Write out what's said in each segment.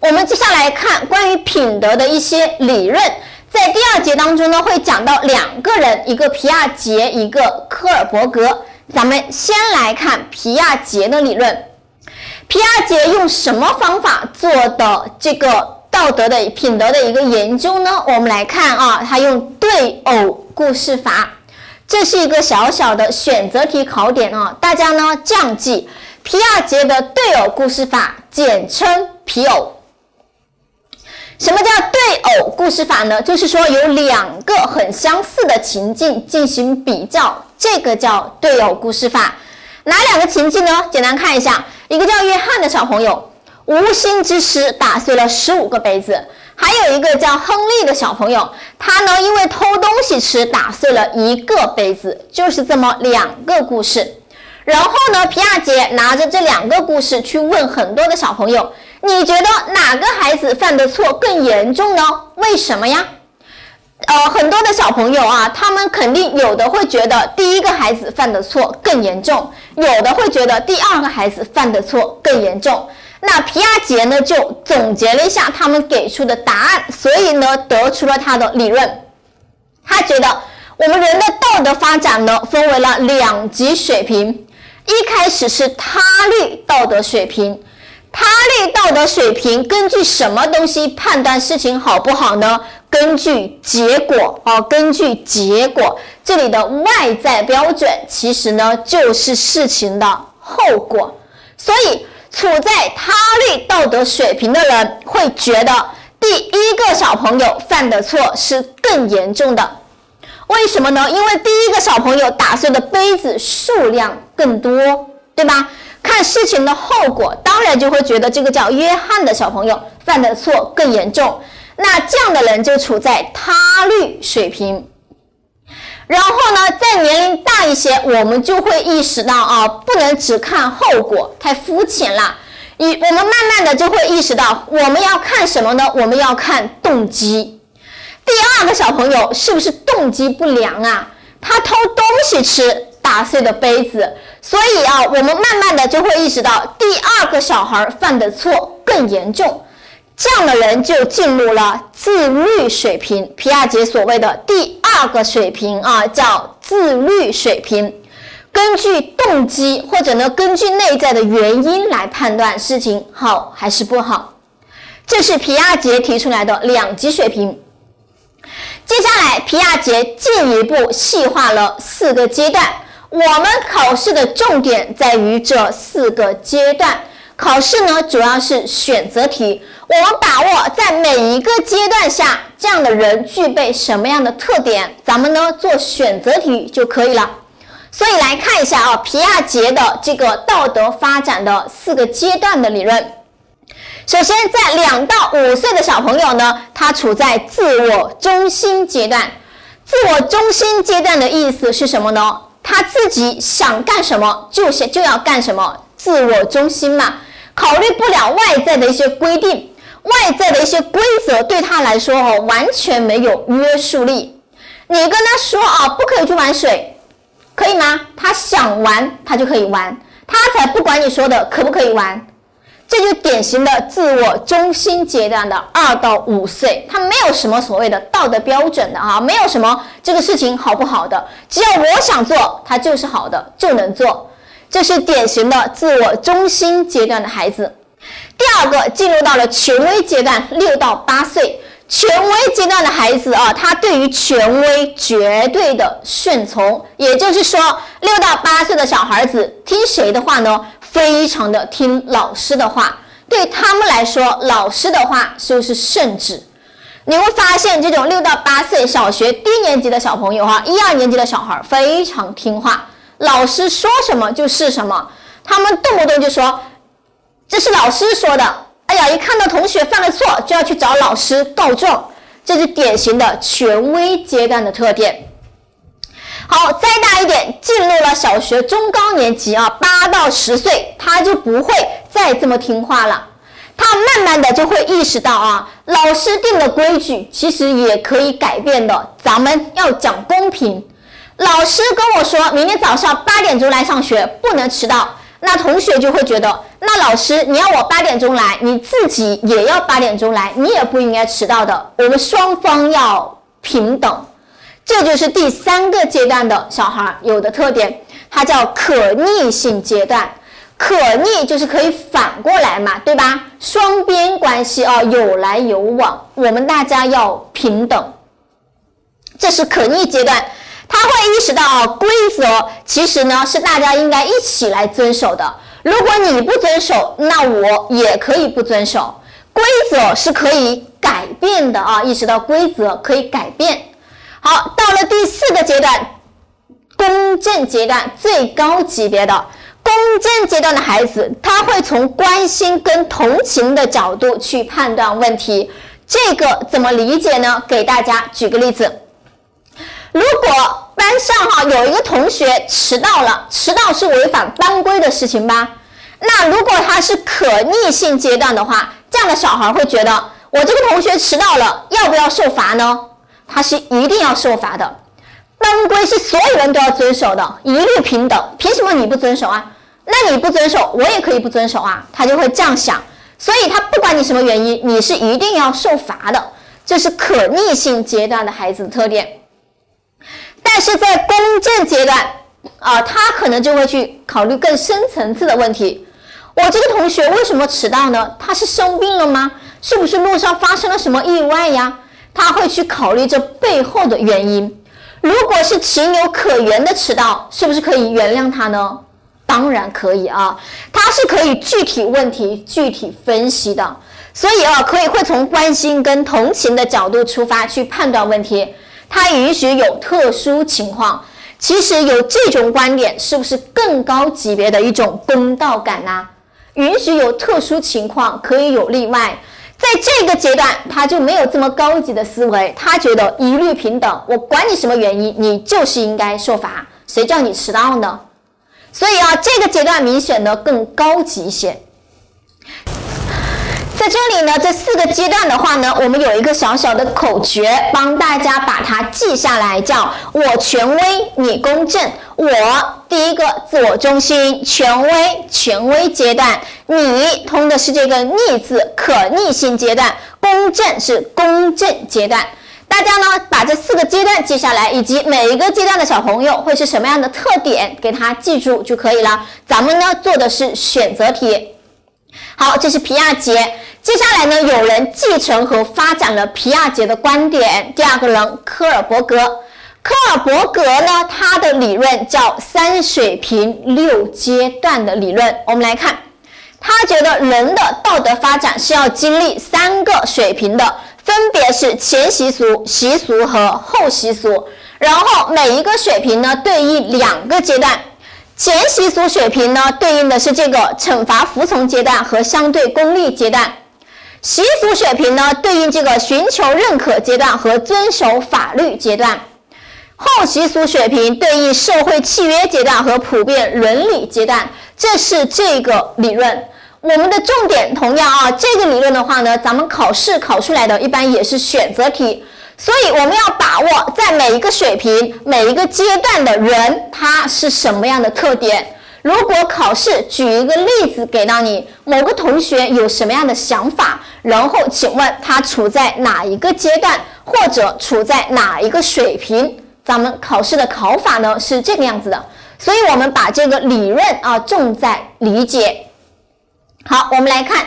我们接下来看关于品德的一些理论，在第二节当中呢，会讲到两个人，一个皮亚杰，一个科尔伯格。咱们先来看皮亚杰的理论。皮亚杰用什么方法做的这个道德的品德的一个研究呢？我们来看啊，他用对偶故事法，这是一个小小的选择题考点啊，大家呢这样记：皮亚杰的对偶故事法，简称皮偶。故事法呢？就是说有两个很相似的情境进行比较，这个叫对偶故事法。哪两个情境呢？简单看一下，一个叫约翰的小朋友，无心之失打碎了十五个杯子；还有一个叫亨利的小朋友，他呢因为偷东西吃打碎了一个杯子。就是这么两个故事。然后呢，皮亚杰拿着这两个故事去问很多的小朋友。你觉得哪个孩子犯的错更严重呢？为什么呀？呃，很多的小朋友啊，他们肯定有的会觉得第一个孩子犯的错更严重，有的会觉得第二个孩子犯的错更严重。那皮亚杰呢，就总结了一下他们给出的答案，所以呢，得出了他的理论。他觉得我们人的道德发展呢，分为了两级水平，一开始是他律道德水平。他律道德水平根据什么东西判断事情好不好呢？根据结果啊，根据结果。这里的外在标准其实呢就是事情的后果。所以处在他律道德水平的人会觉得第一个小朋友犯的错是更严重的。为什么呢？因为第一个小朋友打碎的杯子数量更多，对吧？看事情的后果，当然就会觉得这个叫约翰的小朋友犯的错更严重。那这样的人就处在他律水平。然后呢，在年龄大一些，我们就会意识到啊，不能只看后果，太肤浅了。以，我们慢慢的就会意识到，我们要看什么呢？我们要看动机。第二个小朋友是不是动机不良啊？他偷东西吃，打碎的杯子。所以啊，我们慢慢的就会意识到，第二个小孩犯的错更严重，这样的人就进入了自律水平。皮亚杰所谓的第二个水平啊，叫自律水平，根据动机或者呢，根据内在的原因来判断事情好还是不好。这是皮亚杰提出来的两级水平。接下来，皮亚杰进一步细化了四个阶段。我们考试的重点在于这四个阶段。考试呢，主要是选择题。我们把握在每一个阶段下，这样的人具备什么样的特点，咱们呢做选择题就可以了。所以来看一下啊，皮亚杰的这个道德发展的四个阶段的理论。首先，在两到五岁的小朋友呢，他处在自我中心阶段。自我中心阶段的意思是什么呢？他自己想干什么就想就要干什么，自我中心嘛，考虑不了外在的一些规定，外在的一些规则对他来说哦完全没有约束力。你跟他说啊不可以去玩水，可以吗？他想玩他就可以玩，他才不管你说的可不可以玩。这就典型的自我中心阶段的二到五岁，他没有什么所谓的道德标准的啊，没有什么这个事情好不好的，只要我想做，他就是好的，就能做。这是典型的自我中心阶段的孩子。第二个进入到了权威阶段，六到八岁，权威阶段的孩子啊，他对于权威绝对的顺从，也就是说，六到八岁的小孩子听谁的话呢？非常的听老师的话，对他们来说，老师的话就是圣旨。你会发现，这种六到八岁小学低年级的小朋友哈，一二年级的小孩非常听话，老师说什么就是什么。他们动不动就说这是老师说的，哎呀，一看到同学犯了错，就要去找老师告状，这是典型的权威阶段的特点。好，再大一点，进入了小学中高年级啊，八到十岁，他就不会再这么听话了。他慢慢的就会意识到啊，老师定的规矩其实也可以改变的。咱们要讲公平。老师跟我说明天早上八点钟来上学，不能迟到。那同学就会觉得，那老师你要我八点钟来，你自己也要八点钟来，你也不应该迟到的。我们双方要平等，这就是第三个阶段的小孩有的特点，它叫可逆性阶段。可逆就是可以反过来嘛，对吧？双边关系啊，有来有往，我们大家要平等。这是可逆阶段，他会意识到规则其实呢是大家应该一起来遵守的。如果你不遵守，那我也可以不遵守。规则是可以改变的啊，意识到规则可以改变。好，到了第四个阶段，公正阶段最高级别的。公正阶段的孩子，他会从关心跟同情的角度去判断问题。这个怎么理解呢？给大家举个例子：如果班上哈有一个同学迟到了，迟到是违反班规的事情吧？那如果他是可逆性阶段的话，这样的小孩会觉得，我这个同学迟到了，要不要受罚呢？他是一定要受罚的。班规是所有人都要遵守的，一律平等。凭什么你不遵守啊？那你不遵守，我也可以不遵守啊，他就会这样想，所以他不管你什么原因，你是一定要受罚的，这是可逆性阶段的孩子的特点。但是在公正阶段啊，他可能就会去考虑更深层次的问题，我这个同学为什么迟到呢？他是生病了吗？是不是路上发生了什么意外呀？他会去考虑这背后的原因。如果是情有可原的迟到，是不是可以原谅他呢？当然可以啊，他是可以具体问题具体分析的，所以啊，可以会从关心跟同情的角度出发去判断问题。他允许有特殊情况，其实有这种观点是不是更高级别的一种公道感呢？允许有特殊情况，可以有例外，在这个阶段他就没有这么高级的思维，他觉得一律平等，我管你什么原因，你就是应该受罚，谁叫你迟到呢？所以啊，这个阶段明显的更高级一些。在这里呢，这四个阶段的话呢，我们有一个小小的口诀，帮大家把它记下来，叫我权威，你公正。我第一个自我中心，权威，权威阶段。你通的是这个逆字，可逆性阶段。公正是公正阶段。大家呢，把这四个阶段记下来，以及每一个阶段的小朋友会是什么样的特点，给他记住就可以了。咱们呢做的是选择题。好，这是皮亚杰。接下来呢，有人继承和发展了皮亚杰的观点。第二个人，科尔伯格。科尔伯格呢，他的理论叫三水平六阶段的理论。我们来看，他觉得人的道德发展是要经历三个水平的。分别是前习俗、习俗和后习俗，然后每一个水平呢对应两个阶段。前习俗水平呢对应的是这个惩罚服从阶段和相对功利阶段，习俗水平呢对应这个寻求认可阶段和遵守法律阶段，后习俗水平对应社会契约阶段和普遍伦理阶段。这是这个理论。我们的重点同样啊，这个理论的话呢，咱们考试考出来的一般也是选择题，所以我们要把握在每一个水平、每一个阶段的人他是什么样的特点。如果考试举一个例子给到你，某个同学有什么样的想法，然后请问他处在哪一个阶段，或者处在哪一个水平？咱们考试的考法呢是这个样子的，所以我们把这个理论啊重在理解。好，我们来看，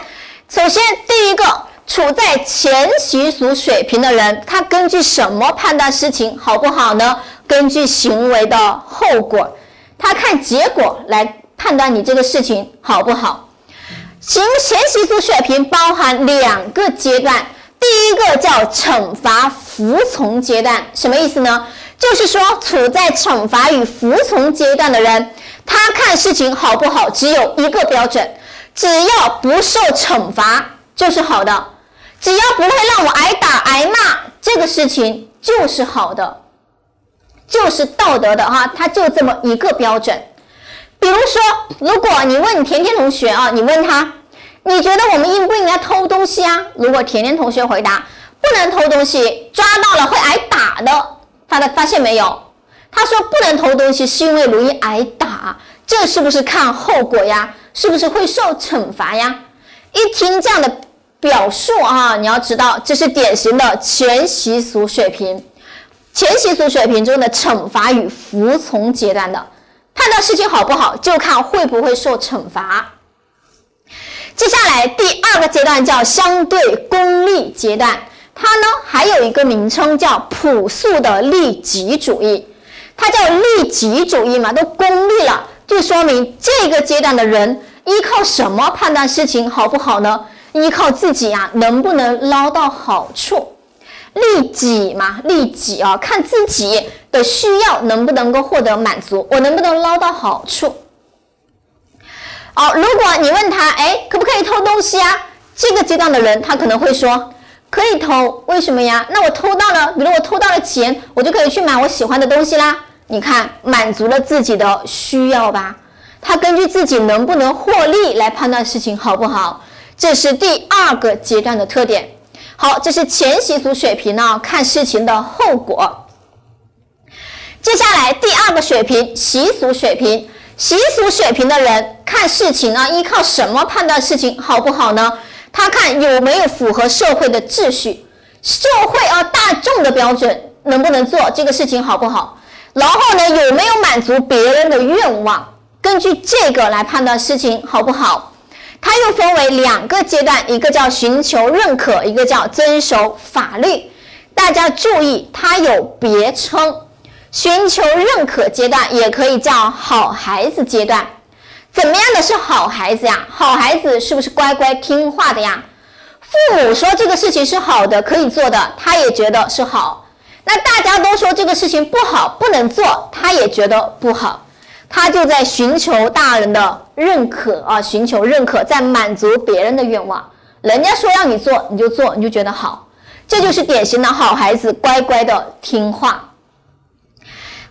首先第一个处在前习俗水平的人，他根据什么判断事情好不好呢？根据行为的后果，他看结果来判断你这个事情好不好。行前习俗水平包含两个阶段，第一个叫惩罚服从阶段，什么意思呢？就是说处在惩罚与服从阶段的人，他看事情好不好只有一个标准。只要不受惩罚就是好的，只要不会让我挨打挨骂，这个事情就是好的，就是道德的哈，它就这么一个标准。比如说，如果你问甜甜同学啊，你问他，你觉得我们应不应该偷东西啊？如果甜甜同学回答不能偷东西，抓到了会挨打的，发的发现没有？他说不能偷东西是因为容易挨打。这是不是看后果呀？是不是会受惩罚呀？一听这样的表述啊，你要知道这是典型的全习俗水平，前习俗水平中的惩罚与服从阶段的，判断事情好不好就看会不会受惩罚。接下来第二个阶段叫相对功利阶段，它呢还有一个名称叫朴素的利己主义。它叫利己主义嘛，都功利了，就说明这个阶段的人依靠什么判断事情好不好呢？依靠自己啊，能不能捞到好处？利己嘛，利己啊，看自己的需要能不能够获得满足，我能不能捞到好处？好，如果你问他，哎，可不可以偷东西啊？这个阶段的人，他可能会说，可以偷，为什么呀？那我偷到了，比如我偷到了钱，我就可以去买我喜欢的东西啦。你看，满足了自己的需要吧？他根据自己能不能获利来判断事情好不好，这是第二个阶段的特点。好，这是前习俗水平呢，看事情的后果。接下来第二个水平，习俗水平。习俗水平的人看事情呢，依靠什么判断事情好不好呢？他看有没有符合社会的秩序，社会啊大众的标准能不能做这个事情好不好？然后呢，有没有满足别人的愿望？根据这个来判断事情好不好。它又分为两个阶段，一个叫寻求认可，一个叫遵守法律。大家注意，它有别称。寻求认可阶段也可以叫好孩子阶段，怎么样的是好孩子呀？好孩子是不是乖乖听话的呀？父母说这个事情是好的，可以做的，他也觉得是好。那大家都说这个事情不好，不能做，他也觉得不好。他就在寻求大人的认可啊，寻求认可，在满足别人的愿望。人家说让你做，你就做，你就觉得好，这就是典型的好孩子，乖乖的听话。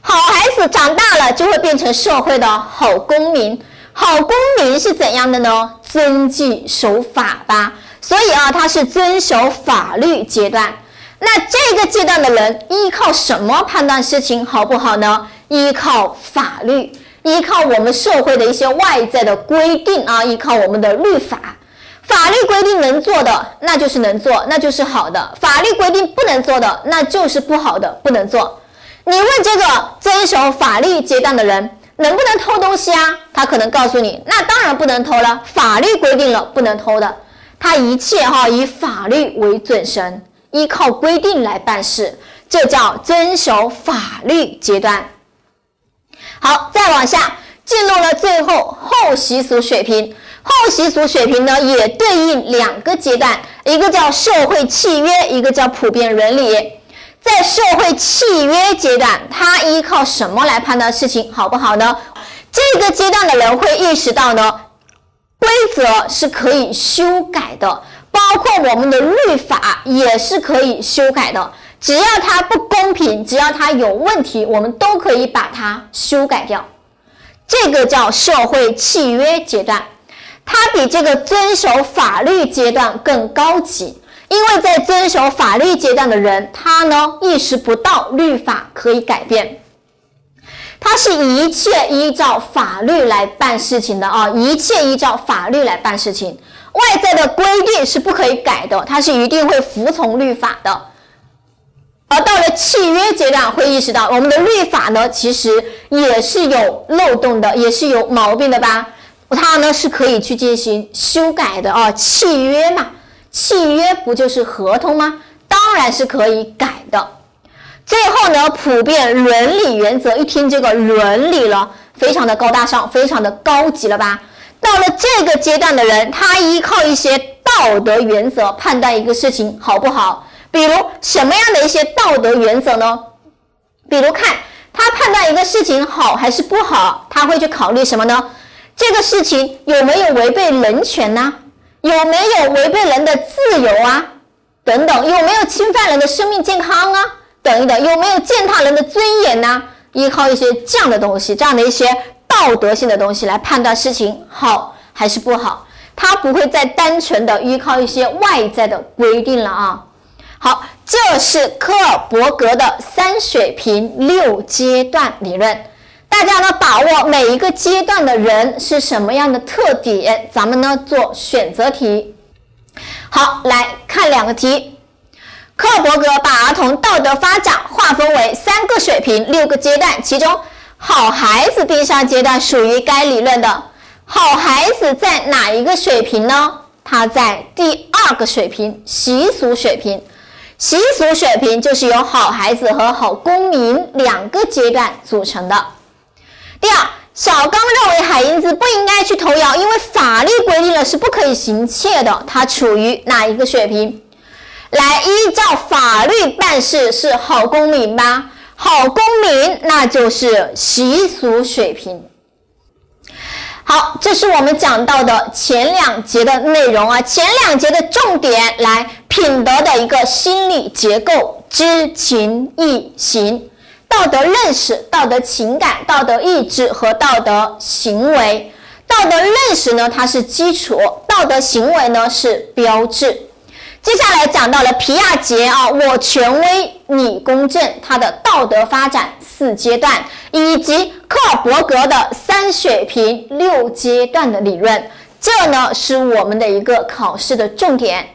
好孩子长大了就会变成社会的好公民。好公民是怎样的呢？遵纪守法吧。所以啊，他是遵守法律阶段。那这个阶段的人依靠什么判断事情好不好呢？依靠法律，依靠我们社会的一些外在的规定啊，依靠我们的律法。法律规定能做的，那就是能做，那就是好的；法律规定不能做的，那就是不好的，不能做。你问这个遵守法律阶段的人能不能偷东西啊？他可能告诉你，那当然不能偷了，法律规定了不能偷的。他一切哈以法律为准绳，依靠规定来办事，这叫遵守法律阶段。好，再往下进入了最后后习俗水平，后习俗水平呢也对应两个阶段，一个叫社会契约，一个叫普遍伦理。在社会契约阶段，他依靠什么来判断事情好不好呢？这个阶段的人会意识到呢，规则是可以修改的，包括我们的律法也是可以修改的。只要它不公平，只要它有问题，我们都可以把它修改掉。这个叫社会契约阶段，它比这个遵守法律阶段更高级。因为在遵守法律阶段的人，他呢意识不到律法可以改变，他是一切依照法律来办事情的啊，一切依照法律来办事情，外在的规定是不可以改的，他是一定会服从律法的。而到了契约阶段，会意识到我们的律法呢，其实也是有漏洞的，也是有毛病的吧？它呢是可以去进行修改的啊，契约嘛。契约不就是合同吗？当然是可以改的。最后呢，普遍伦理原则，一听这个伦理了，非常的高大上，非常的高级了吧？到了这个阶段的人，他依靠一些道德原则判断一个事情好不好。比如什么样的一些道德原则呢？比如看他判断一个事情好还是不好，他会去考虑什么呢？这个事情有没有违背人权呢？有没有违背人的自由啊？等等，有没有侵犯人的生命健康啊？等一等，有没有践踏人的尊严呢？依靠一些这样的东西，这样的一些道德性的东西来判断事情好还是不好，他不会再单纯的依靠一些外在的规定了啊。好，这是科尔伯格的三水平六阶段理论。大家呢把握每一个阶段的人是什么样的特点，咱们呢做选择题。好，来看两个题。克尔伯格把儿童道德发展划分为三个水平、六个阶段，其中好孩子第三阶段属于该理论的。好孩子在哪一个水平呢？他在第二个水平，习俗水平。习俗水平就是由好孩子和好公民两个阶段组成的。第二，小刚认为海英子不应该去投药，因为法律规定了是不可以行窃的。他处于哪一个水平？来依照法律办事是好公民吗？好公民那就是习俗水平。好，这是我们讲到的前两节的内容啊。前两节的重点来品德的一个心理结构：知情意行、道德认识、道德情感、道德意志和道德行为。道德认识呢，它是基础；道德行为呢，是标志。接下来讲到了皮亚杰啊，我权威，你公正，他的道德发展四阶段，以及克尔伯格的三水平六阶段的理论，这呢是我们的一个考试的重点。